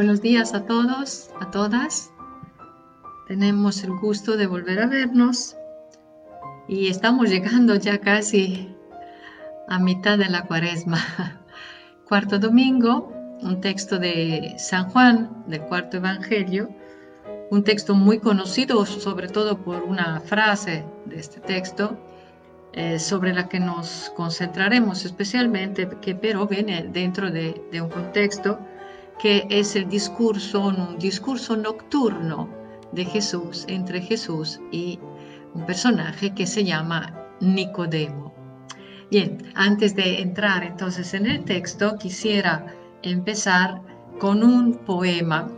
Buenos días a todos, a todas. Tenemos el gusto de volver a vernos y estamos llegando ya casi a mitad de la cuaresma. Cuarto domingo, un texto de San Juan, del cuarto evangelio, un texto muy conocido sobre todo por una frase de este texto, eh, sobre la que nos concentraremos especialmente, que pero viene dentro de, de un contexto que es el discurso, un discurso nocturno de Jesús, entre Jesús y un personaje que se llama Nicodemo. Bien, antes de entrar entonces en el texto, quisiera empezar con un poema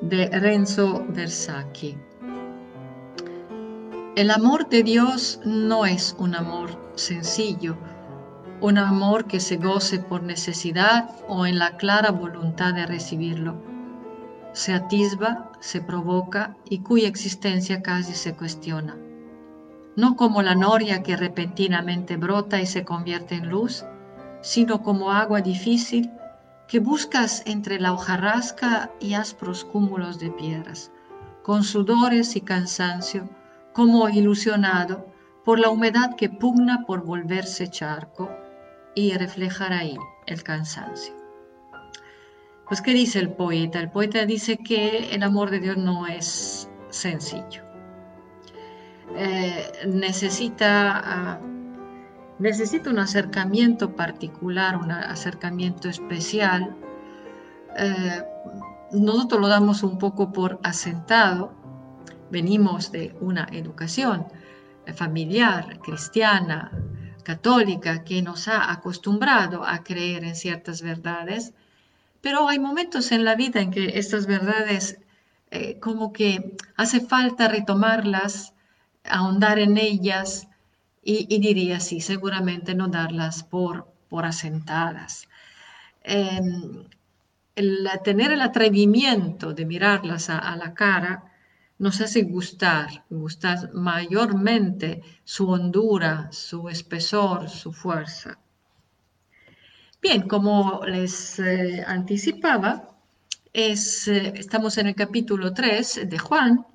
de Renzo Versacchi. El amor de Dios no es un amor sencillo, un amor que se goce por necesidad o en la clara voluntad de recibirlo. Se atisba, se provoca y cuya existencia casi se cuestiona. No como la noria que repentinamente brota y se convierte en luz, sino como agua difícil que buscas entre la hojarasca y áspros cúmulos de piedras, con sudores y cansancio, como ilusionado por la humedad que pugna por volverse charco y reflejar ahí el cansancio. Pues, ¿qué dice el poeta? El poeta dice que el amor de Dios no es sencillo. Eh, necesita, ah, necesita un acercamiento particular, un acercamiento especial. Eh, nosotros lo damos un poco por asentado. Venimos de una educación familiar, cristiana, católica que nos ha acostumbrado a creer en ciertas verdades, pero hay momentos en la vida en que estas verdades eh, como que hace falta retomarlas, ahondar en ellas y, diría sí, seguramente no darlas por, por asentadas. Em, el, tener el atrevimiento de mirarlas a la cara, nos hace gustar, gustar mayormente su hondura, su espesor, su fuerza. Bien, como les eh, anticipaba, eh, estamos en el capítulo 3 de Juan.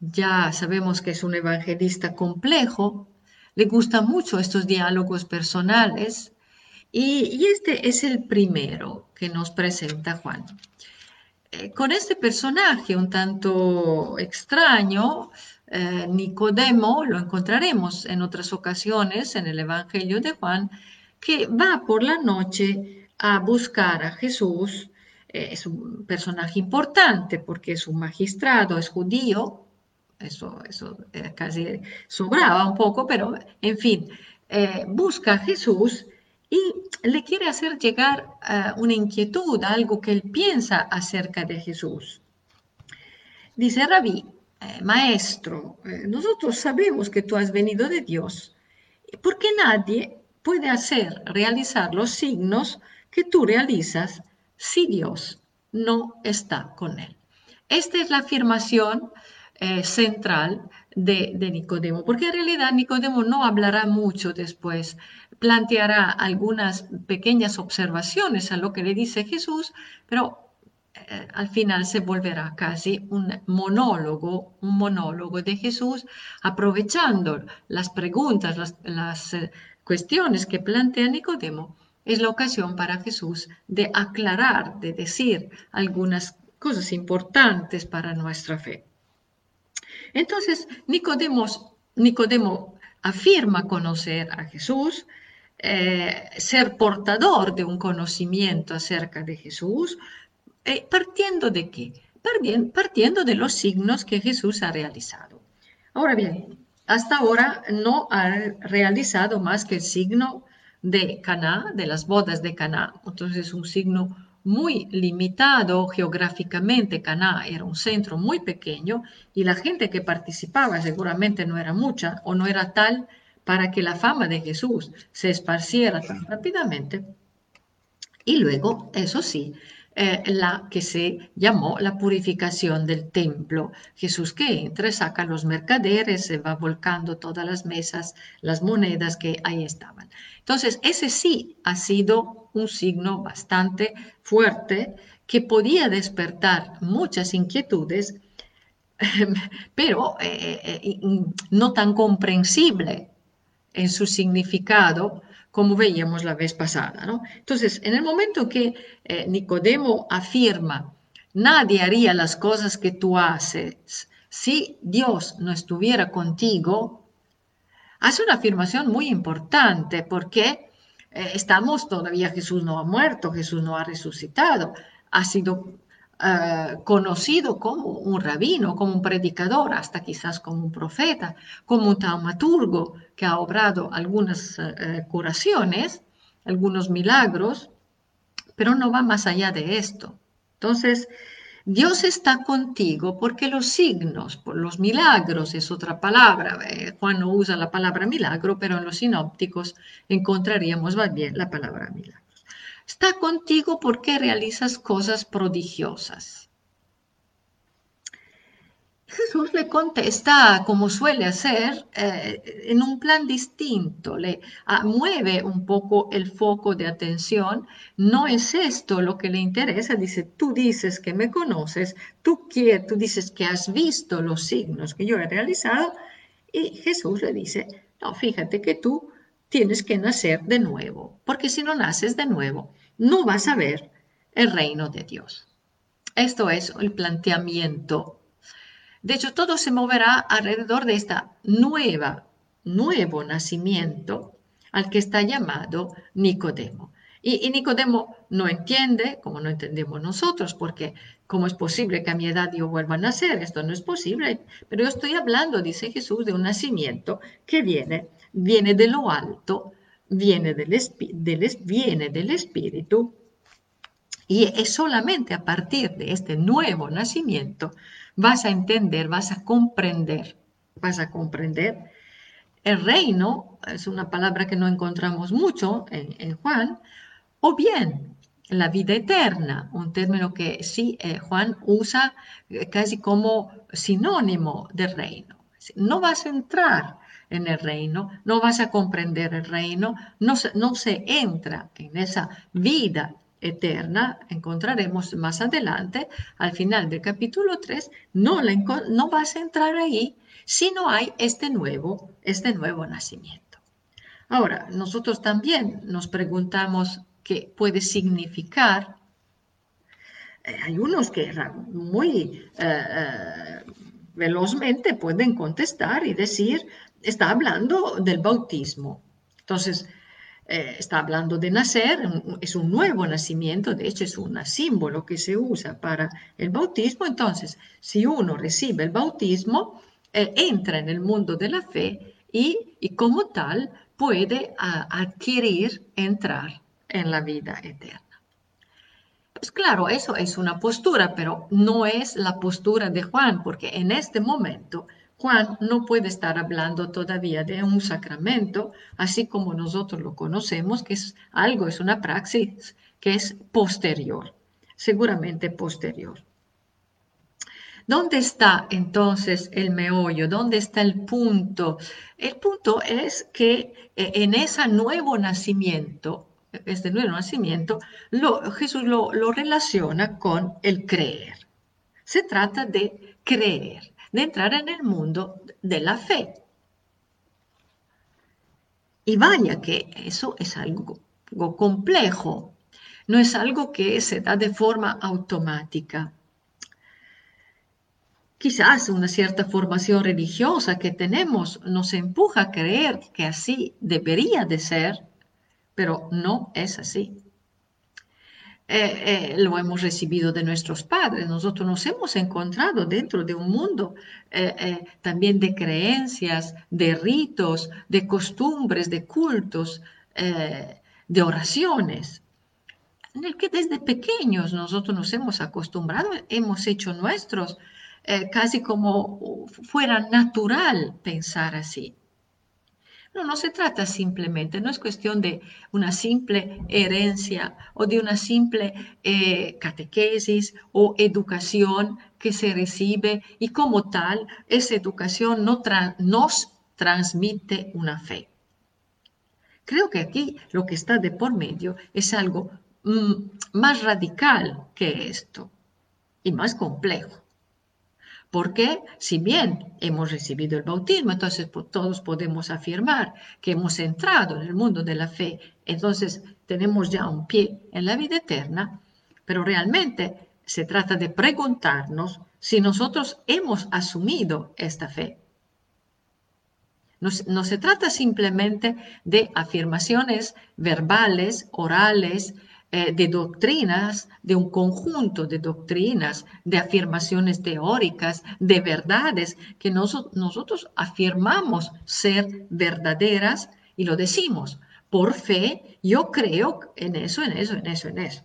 Ya sabemos que es un evangelista complejo, le gustan mucho estos diálogos personales y, y este es el primero que nos presenta Juan. Eh, con este personaje un tanto extraño, eh, Nicodemo, lo encontraremos en otras ocasiones en el Evangelio de Juan, que va por la noche a buscar a Jesús. Eh, es un personaje importante porque es un magistrado, es judío, eso, eso casi sobraba un poco, pero en fin, busca a Jesús y le quiere hacer llegar una inquietud, algo que él piensa acerca de Jesús. Dice Rabí, eh, maestro, eh, nosotros sabemos que tú has venido de Dios, porque nadie puede hacer, realizar los signos que tú realizas si Dios no está con él. Esta es la afirmación eh, central de, de, Nicodemo, porque en realidad Nicodemo no hablará mucho después planteará algunas pequeñas observaciones a lo que le dice Jesús, pero eh, al final se volverá casi un monólogo, un monólogo de Jesús, aprovechando las preguntas, las, eh, cuestiones que plantea Nicodemo, es la ocasión para Jesús de aclarar, de decir algunas cosas importantes para nuestra fe. Entonces, Nicodemo afirma conocer a Jesús, eh, ser portador de un conocimiento acerca de Jesús, eh, partiendo de qué? Partiendo de los signos que Jesús ha realizado. Ahora bien, hasta ahora no ha realizado más que el signo de Caná, de las bodas de Caná. Entonces, un signo muy limitado geográficamente. Caná era un centro muy pequeño y la gente que participaba seguramente no era mucha o no era tal para que la fama de Jesús se esparciera tan rápidamente. Y luego, eso sí, eh, la que se llamó la purificación del templo. Jesús que entra, saca los mercaderes, se va volcando todas las mesas, las monedas que ahí estaban. Entonces, ese sí ha sido un signo bastante fuerte que podía despertar muchas inquietudes, pero eh, eh, no tan comprensible en su significado como veíamos la vez pasada. ¿no? Entonces, en el momento que eh, Nicodemo afirma, nadie haría las cosas que tú haces si Dios no estuviera contigo, hace una afirmación muy importante porque eh, estamos todavía, Jesús no ha muerto, Jesús no ha resucitado, ha sido eh, conocido como un rabino, como un predicador, hasta quizás como un profeta, como un taumaturgo que ha obrado algunas eh, curaciones, algunos milagros, pero no va más allá de esto. Entonces, Dios está contigo porque los signos, los milagros es otra palabra. Eh, Juan no usa la palabra milagro, pero en los sinópticos encontraríamos más bien la palabra milagro está contigo porque realizas cosas prodigiosas. Jesús le contesta, como suele hacer, eh, en un plan distinto, le ah, mueve un poco el foco de atención. No es esto lo que le interesa. Dice, tú dices que me conoces, tú, tú dices que has visto los signos que yo he realizado. Y Jesús le dice, no, fíjate que tú tienes que nacer de nuevo, porque si no naces de nuevo, no vas a ver el reino de Dios. Esto es el planteamiento. De hecho, todo se moverá alrededor de esta nueva, nuevo nacimiento al que está llamado Nicodemo. Y, Nicodemo no entiende, como no entendemos nosotros, porque ¿cómo es posible que a mi edad yo vuelva a nacer? Esto no es posible. Pero yo estoy hablando, dice Jesús, de un nacimiento que viene, viene de lo alto, viene del, viene del Espíritu y es solamente a partir de este nuevo nacimiento vas a entender, vas a comprender, vas a comprender. El reino es una palabra que no encontramos mucho en, Juan, o bien la vida eterna, un término que sí eh, Juan usa eh, casi como sinónimo de reino. No vas a entrar en el reino, no vas a comprender el reino, no se, no se entra en esa vida eterna, encontraremos más adelante, al final del capítulo 3, no, no vas a entrar ahí si no hay este nuevo, este nuevo nacimiento. Ahora, nosotros también nos preguntamos qué puede significar. Eh, hay unos que muy eh, eh, velozmente pueden contestar y decir, está hablando del bautismo. Entonces, eh, está hablando de nacer, es un nuevo nacimiento, de hecho es un símbolo que se usa para el bautismo. Entonces, si uno recibe el bautismo, eh, entra en el mundo de la fe y, como tal puede adquirir, entrar en la vida eterna. Pues claro, eso es una postura, pero no es la postura de Juan, porque en este momento Juan no puede estar hablando todavía de un sacramento, así como nosotros lo conocemos, que es algo, es una praxis que es posterior, seguramente posterior. ¿Dónde está entonces el meollo? ¿Dónde está el punto? El punto es que eh, en ese nuevo nacimiento, este nuevo nacimiento, Jesús lo relaciona con el creer. Se trata de creer de entrar en el mundo de la fe. Y vaya que eso es algo, complejo, no es algo que se da de forma automática. Quizás una cierta formación religiosa que tenemos nos empuja a creer que así debería de ser, pero no es así. Eh, eh, lo hemos recibido de nuestros padres. Nosotros nos hemos encontrado dentro de un mundo eh, también de creencias, de ritos, de costumbres, de cultos, de oraciones, en el que desde pequeños nosotros nos hemos acostumbrado, hemos hecho nuestros, casi como fuera natural pensar así. No, no se trata simplemente, no es cuestión de una simple herencia o de una simple eh, catequesis o educación que se recibe y como tal, esa educación no nos transmite una fe. Creo que aquí lo que está de por medio es algo mm, más radical que esto y más complejo. Porque si bien hemos recibido el bautismo, entonces todos podemos afirmar que hemos entrado en el mundo de la fe, entonces tenemos ya un pie en la vida eterna, pero realmente se trata de preguntarnos si nosotros hemos asumido esta fe. No, no, se trata simplemente de afirmaciones verbales, orales, eh, de doctrinas, de un conjunto de doctrinas, de afirmaciones teóricas, de verdades que nosotros afirmamos ser verdaderas y lo decimos. Por fe, yo creo en eso, en eso, en eso, en eso.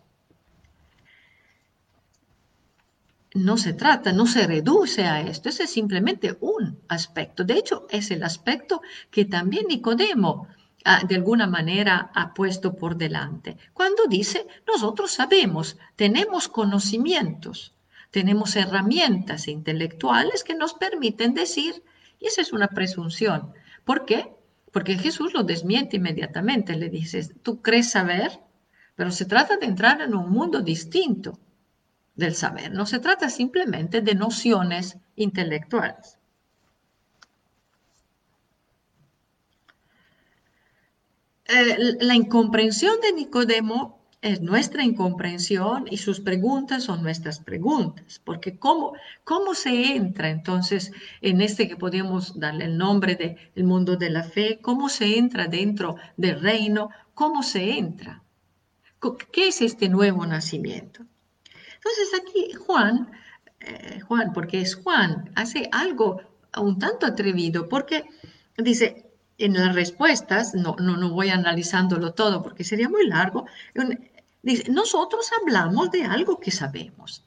no se trata, no se reduce a esto, ese es simplemente un aspecto. De hecho, es el aspecto que también Nicodemo de alguna manera ha puesto por delante. Cuando dice, nosotros sabemos, tenemos conocimientos, tenemos herramientas intelectuales que nos permiten decir, y esa es una presunción. ¿Por qué? Porque Jesús lo desmiente inmediatamente, le dice, tú crees saber, pero se trata de entrar en un mundo distinto del saber, no se trata simplemente de nociones intelectuales. Eh, la incomprensión de Nicodemo es nuestra incomprensión y sus preguntas son nuestras preguntas, porque ¿cómo, cómo se entra entonces en este que podemos darle el nombre de el mundo de la fe? ¿Cómo se entra dentro del reino? ¿Cómo se entra? ¿Qué es este nuevo nacimiento? Entonces aquí Juan, eh, Juan, porque es Juan, hace algo un tanto atrevido, porque dice, en las respuestas, no, no, no voy analizándolo todo porque sería muy largo, dice, nosotros hablamos de algo que sabemos.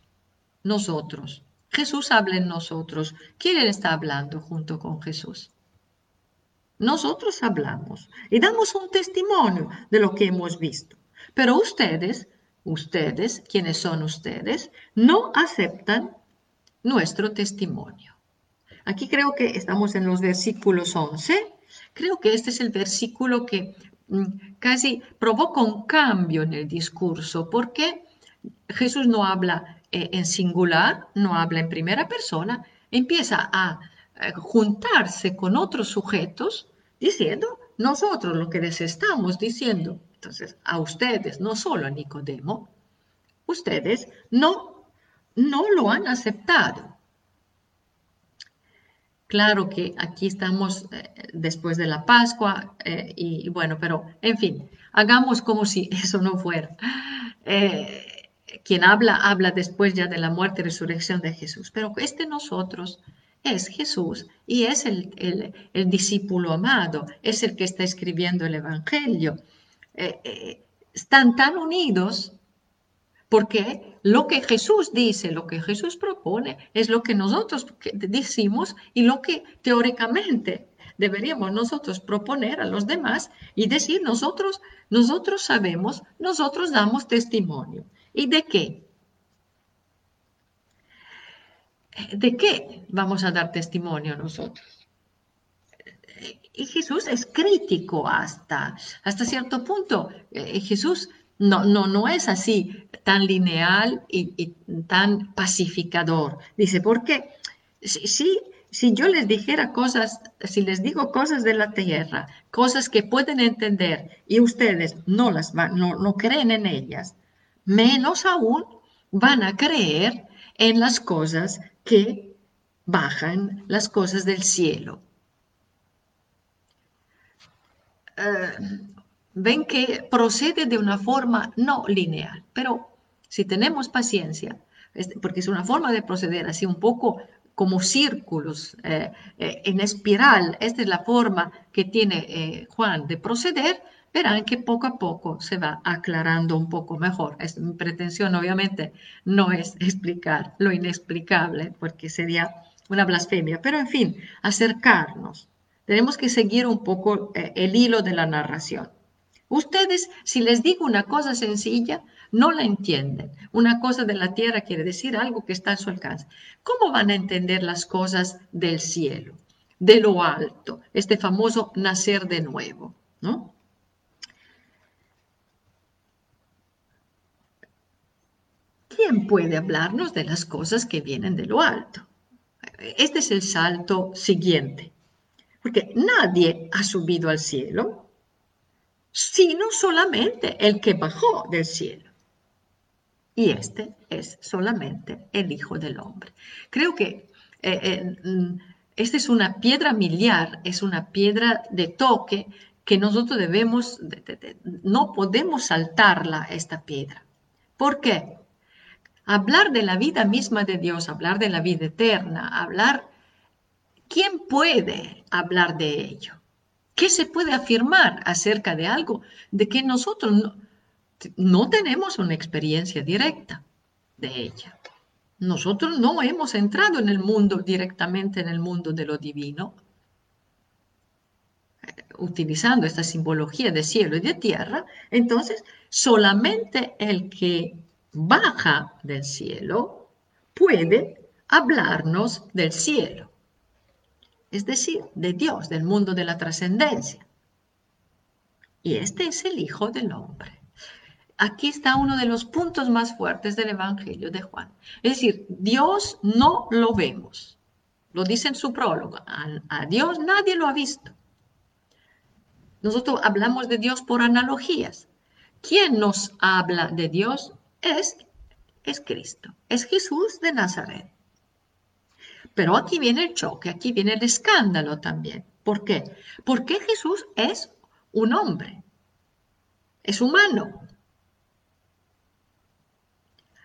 Nosotros. Jesús habla en nosotros. ¿Quién está hablando junto con Jesús? Nosotros hablamos y damos un testimonio de lo que hemos visto. Pero ustedes, ustedes, quienes son ustedes, no aceptan nuestro testimonio. Aquí creo que estamos en los versículos 11 Creo que este es el versículo que mm, casi provoca un cambio en el discurso, porque Jesús no habla eh, en singular, no habla en primera persona, empieza a eh, juntarse con otros sujetos diciendo, nosotros lo que les estamos diciendo, entonces a ustedes, no solo a Nicodemo, ustedes no, no lo han aceptado. Claro que aquí estamos eh, después de la Pascua eh, y, bueno, pero en fin, hagamos como si eso no fuera. Eh, quien habla, habla después ya de la muerte y resurrección de Jesús, pero este nosotros es Jesús y es el, el, discípulo amado, es el que está escribiendo el Evangelio. están tan unidos porque lo que Jesús dice, lo que Jesús propone, es lo que nosotros decimos y lo que teóricamente deberíamos nosotros proponer a los demás y decir nosotros, nosotros sabemos, nosotros damos testimonio. ¿Y de qué? ¿De qué vamos a dar testimonio nosotros? Y Jesús es crítico hasta, hasta cierto punto. Eh, Jesús no, no, no es así tan lineal y, tan pacificador. Dice, porque si, si, yo les dijera cosas, si les digo cosas de la tierra, cosas que pueden entender y ustedes no las van, no, creen en ellas, menos aún van a creer en las cosas que bajan, las cosas del cielo. Eh, ven que procede de una forma no lineal, pero si tenemos paciencia, porque es una forma de proceder así un poco como círculos eh, eh, en espiral, esta es la forma que tiene eh, Juan de proceder, verán que poco a poco se va aclarando un poco mejor. mi pretensión obviamente no es explicar lo inexplicable, porque sería una blasfemia, pero en fin, acercarnos tenemos que seguir un poco el hilo de la narración. Ustedes, si les digo una cosa sencilla, no la entienden. Una cosa de la tierra quiere decir algo que está a su alcance. ¿Cómo van a entender las cosas del cielo, de lo alto, este famoso nacer de nuevo? ¿no? ¿Quién puede hablarnos de las cosas que vienen de lo alto? Este es el salto siguiente, porque nadie ha subido al cielo, sino solamente el que bajó del cielo. Y este es solamente el Hijo del Hombre. Creo que eh, eh, mm, esta es una piedra miliar, es una piedra de toque que nosotros debemos, no podemos saltarla esta piedra. ¿Por qué? Hablar de la vida misma de Dios, hablar de la vida eterna, hablar, ¿quién puede hablar de ello? ¿Qué se puede afirmar acerca de algo de que nosotros no, tenemos una experiencia directa de ella? Nosotros no hemos entrado en el mundo directamente en el mundo de lo divino, utilizando esta simbología de cielo y de tierra, entonces solamente el que baja del cielo puede hablarnos del cielo, es decir, de Dios, del mundo de la trascendencia. Y este es el Hijo del Hombre. Aquí está uno de los puntos más fuertes del Evangelio de Juan. Es decir, Dios no lo vemos. Lo dice en su prólogo. A, Dios nadie lo ha visto. Nosotros hablamos de Dios por analogías. ¿Quién nos habla de Dios? es, es Cristo, es Jesús de Nazaret. Pero aquí viene el choque, aquí viene el escándalo también. ¿Por qué? Porque Jesús es un hombre, es humano.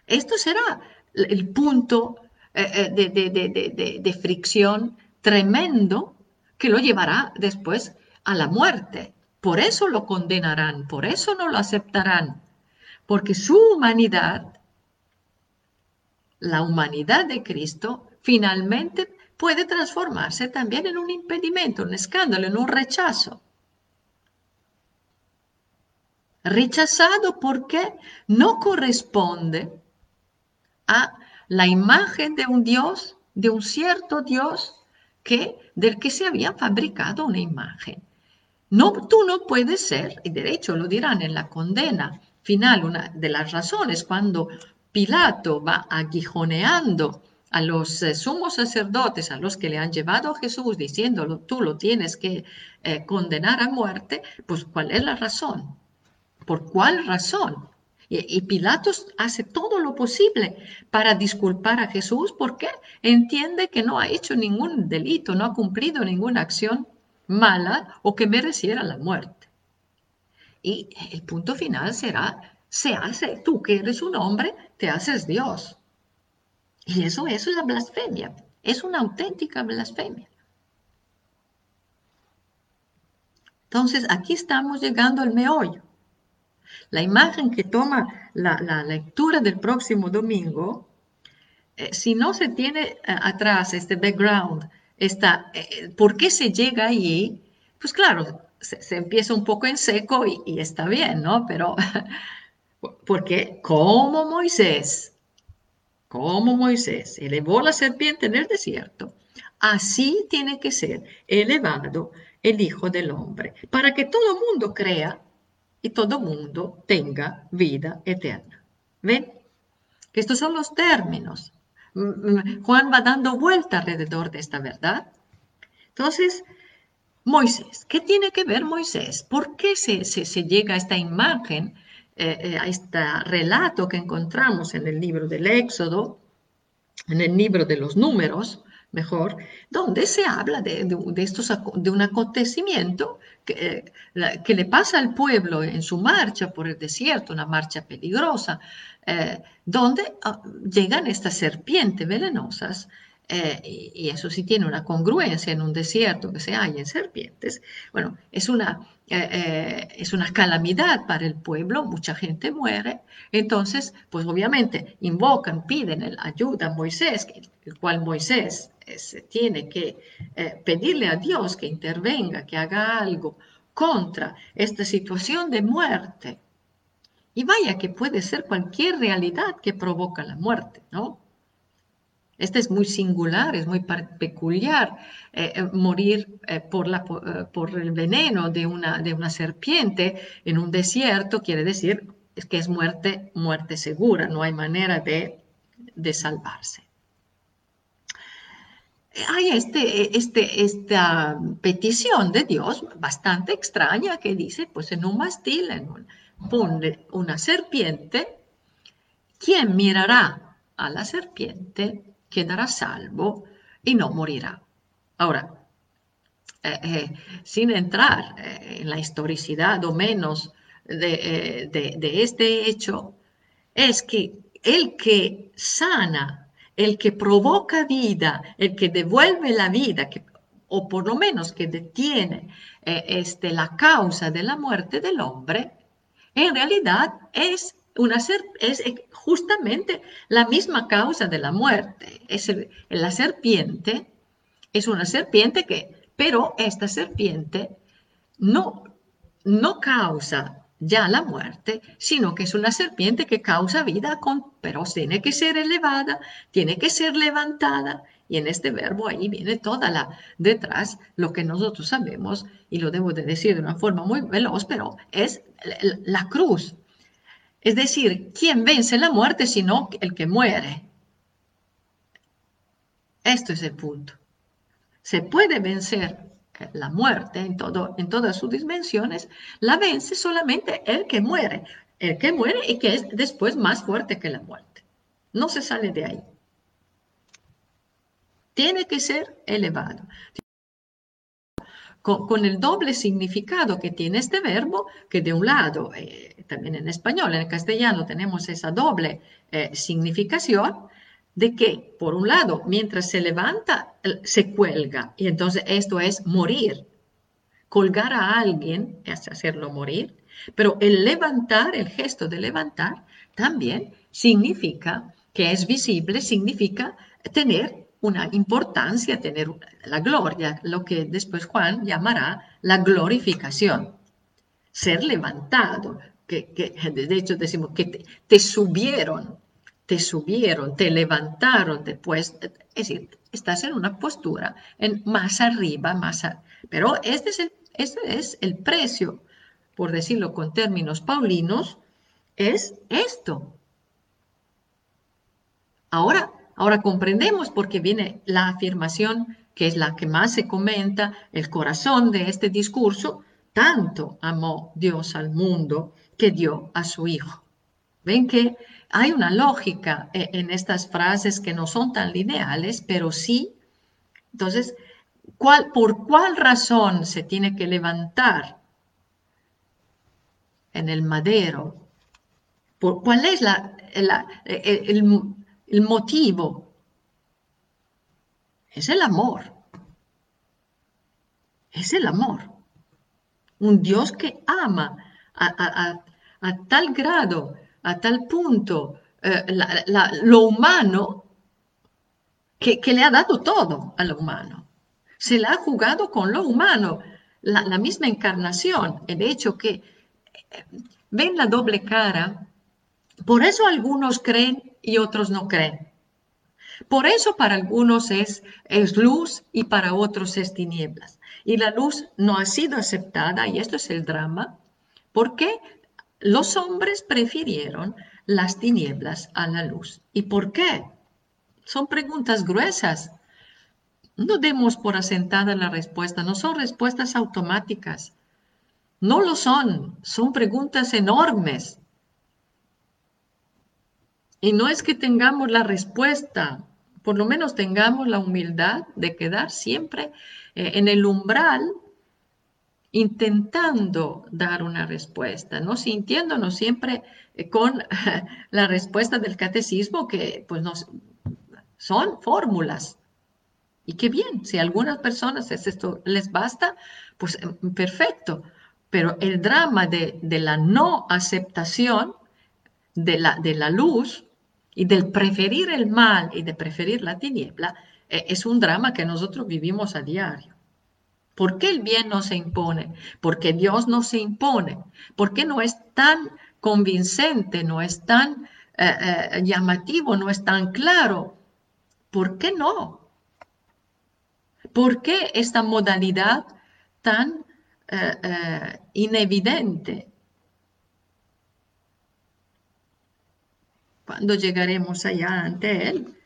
Esto será el punto eh, eh, de, fricción tremendo que lo llevará después a la muerte. Por eso lo condenarán, por eso no lo aceptarán porque su humanidad, la humanidad de Cristo, finalmente puede transformarse también en un impedimento, un escándalo, en un rechazo. Rechazado porque no corresponde a la imagen de un Dios, de un cierto Dios que, del que se había fabricado una imagen. No, tú no puedes ser, y de hecho lo dirán en la condena, final, una de las razones cuando Pilato va aguijoneando a los eh, sumos sacerdotes, a los que le han llevado a Jesús, diciéndolo, tú lo tienes que eh, condenar a muerte, pues ¿cuál es la razón? ¿Por cuál razón? Y, y, Pilato hace todo lo posible para disculpar a Jesús porque entiende que no ha hecho ningún delito, no ha cumplido ninguna acción mala o que mereciera la muerte. Y el punto final será, se hace, tú que eres un hombre, te haces Dios. Y eso, eso es la blasfemia, es una auténtica blasfemia. Entonces, aquí estamos llegando al meollo. La imagen que toma la, lectura del próximo domingo, eh, si no se tiene eh, atrás este background, esta, eh, ¿por qué se llega ahí? Pues claro, se, empieza un poco en seco y, está bien, ¿no? Pero, porque como Moisés, como Moisés elevó la serpiente en el desierto, así tiene que ser elevado el Hijo del Hombre, para que todo mundo crea y todo mundo tenga vida eterna. ¿Ven? Estos son los términos. Mm, mm, Juan va dando vuelta alrededor de esta verdad. Entonces, Moisés, ¿qué tiene que ver Moisés? ¿Por qué se, llega a esta imagen, eh, eh, a este relato que encontramos en el libro del Éxodo, en el libro de los números, mejor, donde se habla de, estos, de un acontecimiento que, eh, que, le pasa al pueblo en su marcha por el desierto, una marcha peligrosa, donde ah, llegan estas serpientes venenosas eh, y, eso sí tiene una congruencia en un desierto que se hay en serpientes, bueno, es una, eh, eh, es una calamidad para el pueblo, mucha gente muere, entonces, pues obviamente invocan, piden ayuda a Moisés, el cual Moisés tiene que pedirle a Dios que intervenga, que haga algo contra esta situación de muerte. Y vaya que puede ser cualquier realidad que provoca la muerte, ¿no? Este es muy singular, es muy peculiar. Eh, eh, morir eh, por, el veneno de una, serpiente en un desierto quiere decir que es muerte, muerte segura, no hay manera de, salvarse. Hay este, este, esta petición de Dios bastante extraña que dice, pues en un mastil, en una serpiente, quien mirará a la serpiente quedará salvo y no morirá. Ahora, eh, eh, sin entrar eh, en la historicidad o menos de, este hecho, es que el que sana, el que provoca vida, el que devuelve la vida, o por lo menos que detiene este, la causa de la muerte del hombre, en realidad es una es justamente la misma causa de la muerte. Es la serpiente es una serpiente que, pero esta serpiente no, no causa ya la muerte, sino que es una serpiente que causa vida, con, pero tiene que ser elevada, tiene que ser levantada. Y en este verbo ahí viene toda la detrás, lo que nosotros sabemos, y lo debo de decir de una forma muy veloz, pero es la cruz, es decir, ¿quién vence la muerte sino el que muere? Esto es el punto. Se puede vencer la muerte en, todo, en todas sus dimensiones, la vence solamente el que muere, el que muere y que es después más fuerte que la muerte. No se sale de ahí. Tiene que ser elevado con, el doble significado que tiene este verbo, que de un lado, eh, también en español, en el castellano tenemos esa doble eh, significación, de que, por un lado, mientras se levanta, se cuelga, y entonces esto es morir. Colgar a alguien es hacerlo morir, pero el levantar, el gesto de levantar, también significa que es visible, significa tener una importancia tener la gloria, lo que después Juan llamará la glorificación. Ser levantado, que, de hecho decimos que te, subieron, te subieron, te levantaron después, es decir, estás en una postura en, más arriba, más pero este es, el, este es el precio, por decirlo con términos paulinos, es esto. Ahora, Ahora comprendemos por qué viene la afirmación que es la que más se comenta, el corazón de este discurso, tanto amó Dios al mundo que dio a su Hijo. Ven que hay una lógica e, en estas frases que no son tan lineales, pero sí. Entonces, ¿por cuál razón se tiene que levantar en el madero? ¿Por cuál es la, el, el motivo es el amor. Es el amor. Un Dios que ama a, tal grado, a tal punto, eh, lo humano, que, le ha dado todo a lo humano. Se le ha jugado con lo humano, la, misma encarnación, el hecho que eh, ven la doble cara. Por eso algunos creen y otros no creen. Por eso para algunos es, es luz y para otros es tinieblas. Y la luz no ha sido aceptada, y esto es el drama, porque los hombres prefirieron las tinieblas a la luz. ¿Y por qué? Son preguntas gruesas. No demos por asentada la respuesta, no son respuestas automáticas. No lo son, son preguntas enormes. Y no es que tengamos la respuesta, por lo menos tengamos la humildad de quedar siempre eh, en el umbral intentando dar una respuesta, no sintiéndonos siempre eh, con la respuesta del catecismo que pues nos, son fórmulas, Y qué bien, si a algunas personas esto les basta, pues em, perfecto. Pero el drama de, la no aceptación de la, de la luz y del preferir el mal y de preferir la tiniebla e, es un drama que nosotros vivimos a diario. ¿Por qué el bien no se impone? Porque Dios no se impone. ¿Por qué no es tan convincente, no es tan eh, eh, llamativo, no es tan claro? ¿Por qué no? ¿Por qué esta modalidad tan eh, inevidente? Cuando llegaremos allá ante Él,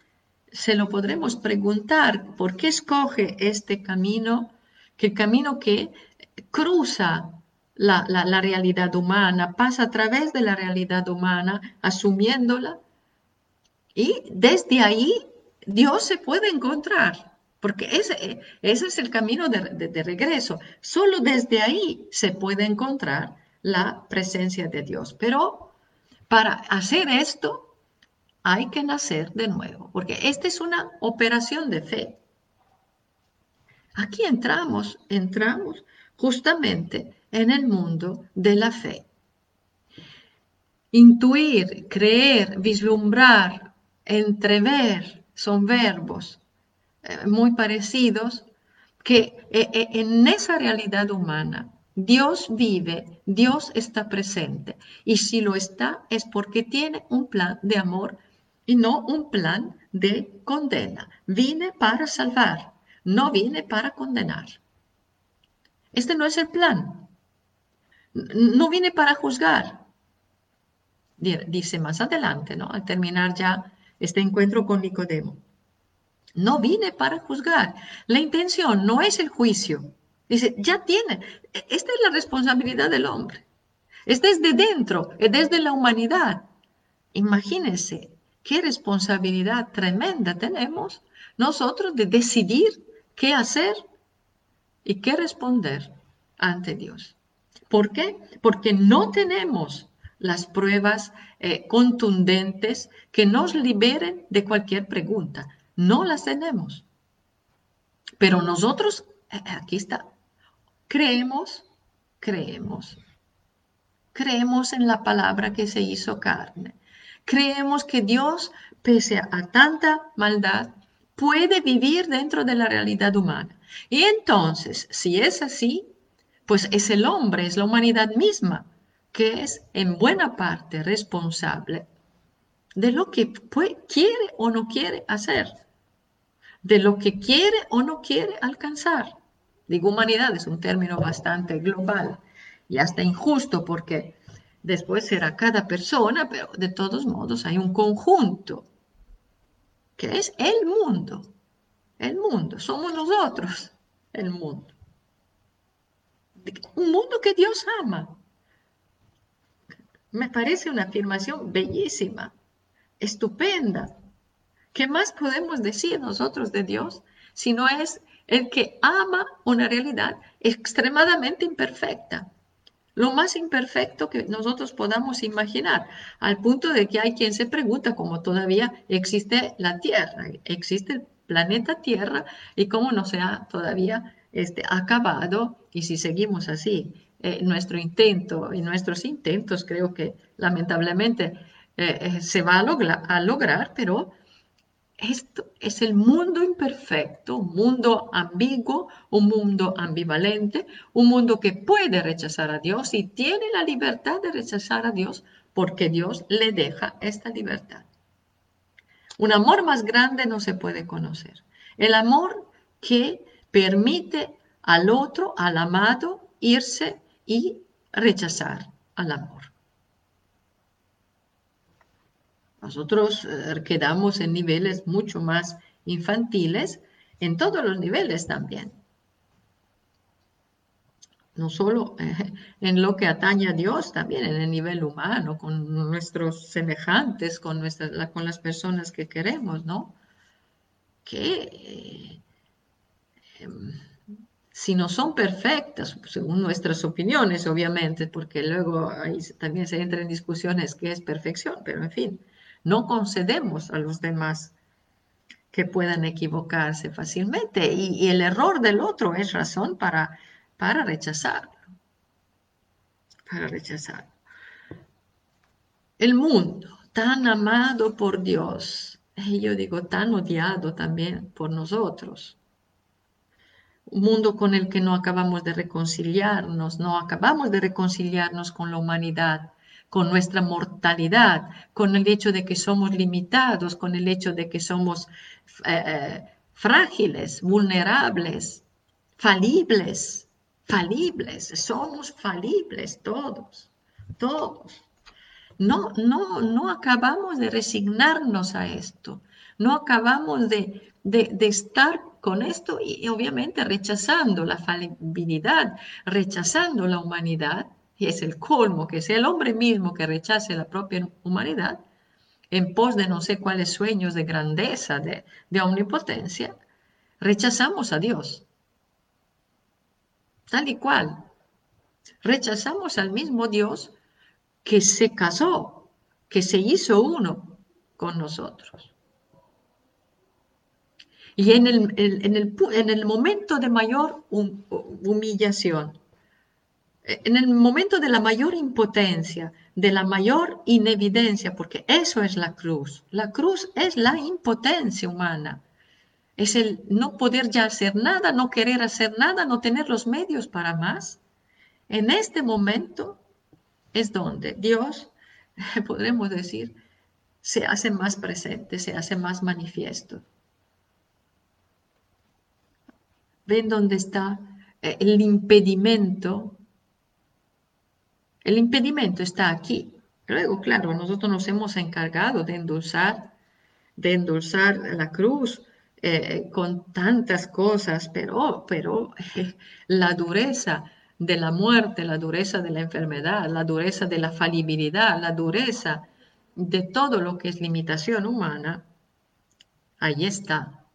se lo podremos preguntar, ¿por qué escoge este camino? Que el camino que cruza la, la, realidad humana, pasa a través de la realidad humana, asumiéndola, y desde ahí Dios se puede encontrar, porque ese, ese es el camino de, de, regreso. Solo desde ahí se puede encontrar la presencia de Dios. Pero para hacer esto hay que nacer de nuevo, porque esta es una operación de fe. Aquí entramos, entramos justamente en el mundo de la fe. Intuir, creer, vislumbrar, entrever, son verbos eh, muy parecidos que eh, eh, en esa realidad humana Dios vive, Dios está presente y si lo está es porque tiene un plan de amor y no un plan de condena. Vine para salvar, no vine para condenar. Este no es el plan. No vine para juzgar. Dice más adelante, ¿no? Al terminar ya este encuentro con Nicodemo. No vine para juzgar. La intención no es el juicio. Dice, ya tiene. E, esta es la responsabilidad del hombre. Esta es de dentro, es desde la humanidad. Imagínense, qué responsabilidad tremenda tenemos nosotros de decidir qué hacer y qué responder ante Dios. ¿Por qué? Porque no tenemos las pruebas eh, contundentes que nos liberen de cualquier pregunta. No las tenemos. Pero nosotros, eh, aquí está, creemos, creemos, creemos en la palabra que se hizo carne creemos que Dios, pese a tanta maldad, puede vivir dentro de la realidad humana. Y entonces, si es así, pues es el hombre, es la humanidad misma, que es en buena parte responsable de lo que quiere o no quiere hacer, de lo que quiere o no quiere alcanzar. Digo humanidad es un término bastante global y hasta injusto porque Después será cada persona, pero de todos modos hay un conjunto, que es el mundo. El mundo, somos nosotros, el mundo. Un mundo que Dios ama. Me parece una afirmación bellísima, estupenda. ¿Qué más podemos decir nosotros de Dios si no es el que ama una realidad extremadamente imperfecta? Lo más imperfecto que nosotros podamos imaginar, al punto de que hay quien se pregunta cómo todavía existe la Tierra, existe el planeta Tierra y cómo no se ha todavía este, acabado y si seguimos así, eh, nuestro intento y nuestros intentos creo que lamentablemente eh, eh, se va a, a lograr, pero esto es el mundo imperfecto, un mundo ambiguo, un mundo ambivalente, un mundo que puede rechazar a Dios y tiene la libertad de rechazar a Dios porque Dios le deja esta libertad. Un amor más grande no se puede conocer. El amor que permite al otro, al amado, irse y rechazar al amor. Nosotros eh, quedamos en niveles mucho más infantiles, en todos los niveles también. No solo eh, en lo que atañe a Dios, también en el nivel humano, con nuestros semejantes, con, nuestras, con las personas que queremos, ¿no? Que eh, em, si no son perfectas, según nuestras opiniones, obviamente, porque luego ahí también se entra en discusiones qué es perfección, pero en fin, no concedemos a los demás que puedan equivocarse fácilmente y, el error del otro es razón para, para rechazarlo, para rechazarlo. El mundo tan amado por Dios, y yo digo tan odiado también por nosotros. Un mundo con el que no acabamos de reconciliarnos, no acabamos de reconciliarnos con la humanidad, con nuestra mortalidad, con el hecho de que somos limitados, con el hecho de que somos eh, eh, frágiles, vulnerables, falibles, falibles, somos falibles todos, todos. No, no, no acabamos de resignarnos a esto, no acabamos de, de estar con esto y obviamente rechazando la falibilidad, rechazando la humanidad y es el colmo que sea el hombre mismo que rechace la propia humanidad en pos de no sé cuáles sueños de grandeza, de, de omnipotencia, rechazamos a Dios. Tal y cual. Rechazamos al mismo Dios que se casó, que se hizo uno con nosotros. Y en el, en el, en el momento de mayor humillación, en el momento de la mayor impotencia, de la mayor inevidencia, porque eso es la cruz. La cruz es la impotencia humana. Es el no poder ya hacer nada, no querer hacer nada, no tener los medios para más. En este momento es donde Dios, podremos decir, se hace más presente, se hace más manifiesto. ¿Ven dónde está eh, el impedimento el impedimento está aquí. Luego, claro, nosotros nos hemos encargado de endulzar, de endulzar la cruz eh, con tantas cosas, pero, pero la dureza de la muerte, la dureza de la enfermedad, la dureza de la falibilidad, la dureza de todo lo que es limitación humana, ahí está.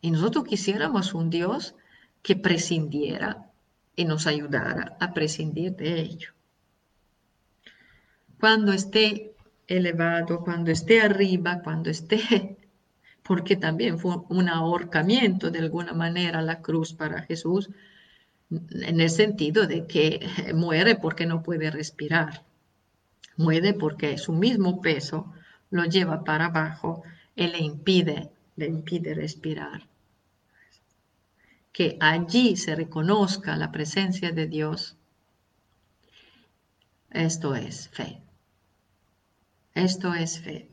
Y nosotros quisiéramos un Dios que prescindiera y nos ayudara a prescindir de ello. Cuando esté elevado, cuando esté arriba, cuando esté, porque también fue un ahorcamiento de alguna manera la cruz para Jesús, en el sentido de que muere porque no puede respirar, muere porque su mismo peso lo lleva para abajo y le impide, le impide respirar que allí se reconozca la presencia de Dios, esto es fe. Esto es fe.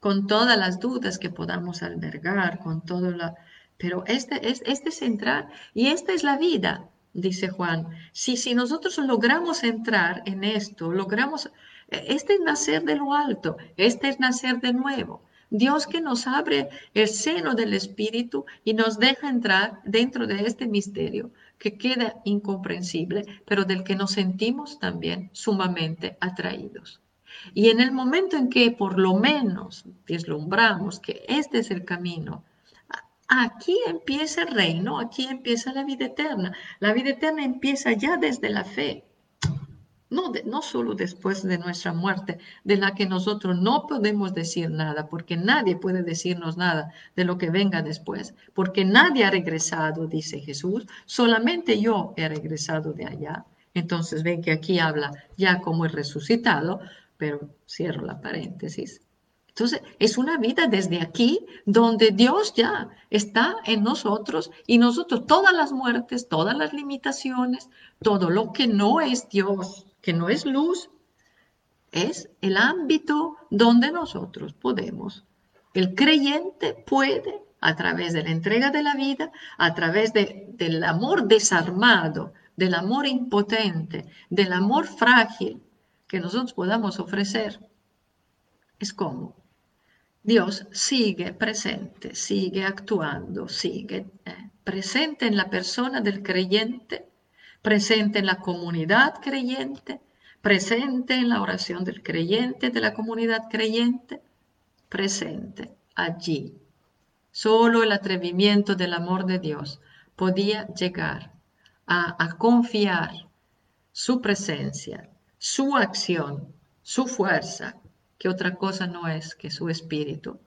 Con todas las dudas que podamos albergar, con todo la... Pero este es, este es entrar y esta es la vida, dice Juan. Si, si nosotros logramos entrar en esto, logramos... Este es nacer de lo alto, este es nacer de nuevo. Dios que nos abre el seno del Espíritu y nos deja entrar dentro de este misterio que queda incomprensible, pero del que nos sentimos también sumamente atraídos. Y en el momento en que por lo menos vislumbramos que este es el camino, aquí empieza el reino, aquí empieza la vida eterna. La vida eterna empieza ya desde la fe no, no solo después de nuestra muerte, de la que nosotros no podemos decir nada, porque nadie puede decirnos nada de lo que venga después, porque nadie ha regresado, dice Jesús, solamente yo he regresado de allá. Entonces ven que aquí habla ya como el resucitado, pero cierro la paréntesis. Entonces, es una vida desde aquí donde Dios ya está en nosotros y nosotros todas las muertes, todas las limitaciones, todo lo que no es Dios, que no es luz, es el ámbito donde nosotros podemos. El creyente puede, a través de la entrega de la vida, a través del amor desarmado, del amor impotente, del amor frágil que nosotros podamos ofrecer, es como Dios sigue presente, sigue actuando, sigue eh, presente en la persona del creyente presente en la comunidad creyente, presente en la oración del creyente, de la comunidad creyente, presente allí. Solo el atrevimiento del amor de Dios podía llegar a, confiar su presencia, su acción, su fuerza, que otra cosa no es que su espíritu,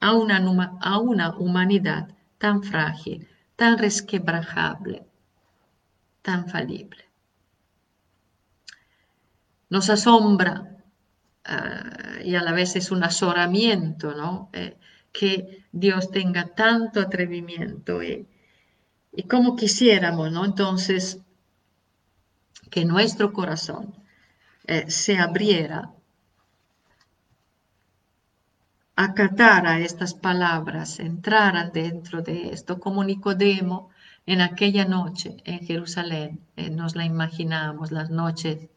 a una, a una humanidad tan frágil, tan resquebrajable, tan falible. Nos asombra eh, y a la vez es un azoramiento, ¿no? Eh, que Dios tenga tanto atrevimiento y, y como quisiéramos, ¿no? Entonces, que nuestro corazón eh, se abriera, acatara estas palabras, entraran dentro de esto, como Nicodemo en aquella noche en Jerusalén, eh, nos la imaginamos, las noches,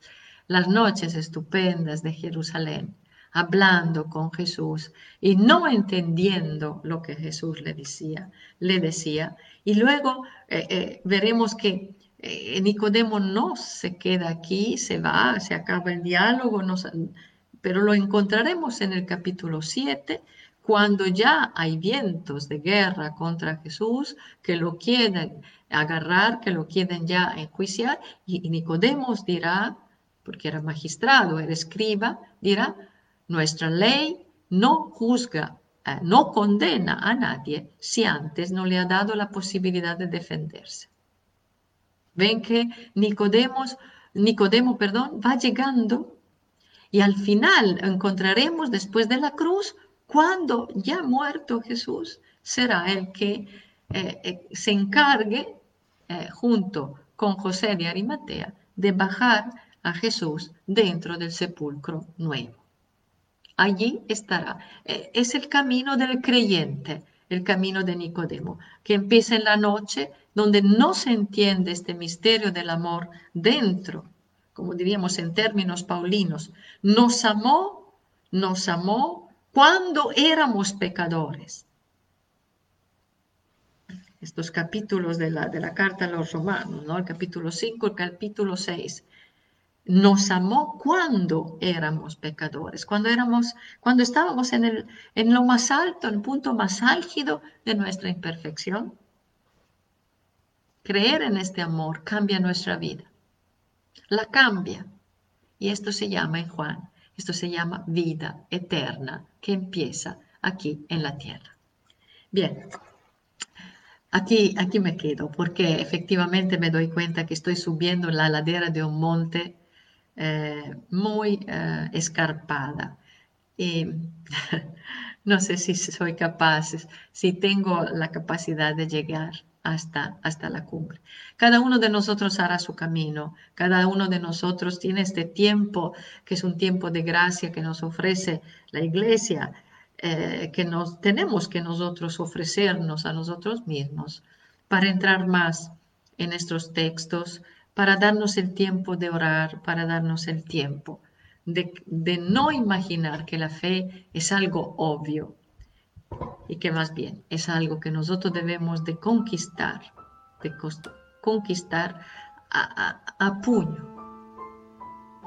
las noches estupendas de Jerusalén, hablando con Jesús y no entendiendo lo que Jesús le decía, le decía. Y luego eh, veremos que eh, Nicodemo no se queda aquí, se va, se acaba el diálogo, pero lo encontraremos en el capítulo 7, cuando ya hay vientos de guerra contra Jesús que lo quieren agarrar, que lo quieren ya enjuiciar, y, Nicodemos dirá, porque era magistrado, era escriba, dirá, nuestra ley no juzga, eh, no condena a nadie si antes no le ha dado la posibilidad de defenderse. Ven que Nicodemos, Nicodemo perdón, va llegando y al final encontraremos después de la cruz, cuando ya muerto Jesús, será el que eh, eh, se encargue eh, junto con José de Arimatea de bajar a Jesús dentro del sepulcro nuevo. Allí estará. es el camino del creyente, el camino de Nicodemo, que empieza en la noche donde no se entiende este misterio del amor dentro, como diríamos en términos paulinos, nos amó, nos amó cuando éramos pecadores. Estos capítulos de la, de la carta a los romanos, ¿no? el capítulo 5, el capítulo 6, nos amó cuando éramos pecadores, cuando éramos, cuando estábamos en, el, en lo más alto, en el punto más álgido de nuestra imperfección. Creer en este amor cambia nuestra vida. La cambia. Y esto se llama en Juan, esto se llama vida eterna que empieza aquí en la tierra. Bien, aquí, aquí me quedo porque efectivamente me doy cuenta que estoy subiendo la ladera de un monte eh, muy eh, escarpada. Y no sé si soy capaz, si tengo la capacidad de llegar hasta, hasta la cumbre. Cada uno de nosotros hará su camino, cada uno de nosotros tiene este tiempo, que es un tiempo de gracia que nos ofrece la iglesia, eh, que nos tenemos que nosotros ofrecernos a nosotros mismos para entrar más en estos textos, para darnos el tiempo de orar, para darnos el tiempo de, de no imaginar que la fe es algo obvio, y que más bien es algo que nosotros debemos de conquistar, de conquistar a, puño.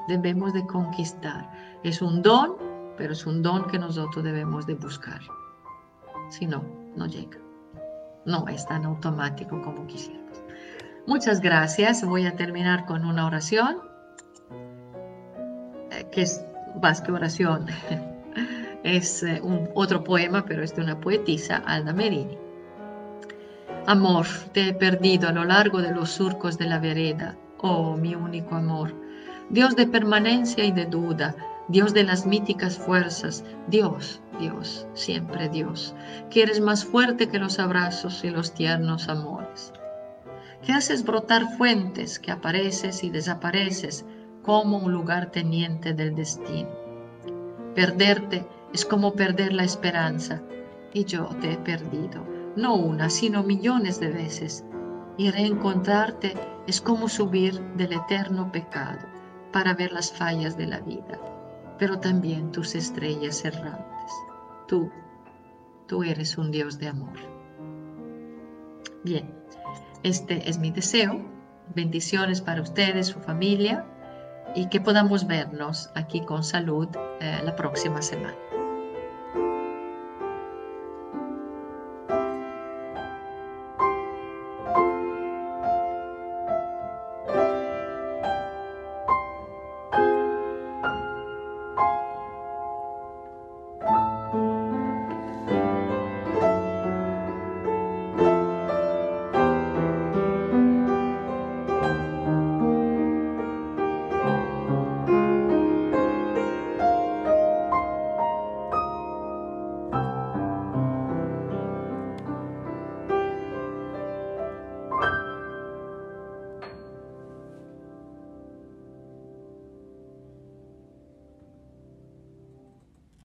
Debemos de conquistar. Es un don, pero es un don que nosotros debemos de buscar. Si no, no llega. No es tan automático como quisiéramos. Muchas gracias. Voy a terminar con una oración, eh, que es más que oración. es eh, un, otro poema, pero es de una poetisa, Alda Merini. Amor, te he perdido a lo largo de los surcos de la vereda, oh mi único amor. Dios de permanencia y de duda, Dios de las míticas fuerzas, Dios, Dios, siempre Dios, que eres más fuerte que los abrazos y los tiernos amores. Que haces brotar fuentes, que apareces y desapareces como un lugar teniente del destino. Perderte es como perder la esperanza. Y yo te he perdido, no una, sino millones de veces. Y reencontrarte es como subir del eterno pecado para ver las fallas de la vida, pero también tus estrellas errantes. Tú, tú eres un Dios de amor. Bien, este es mi deseo. Bendiciones para ustedes, su familia, y que podamos vernos aquí con salud eh, la próxima semana.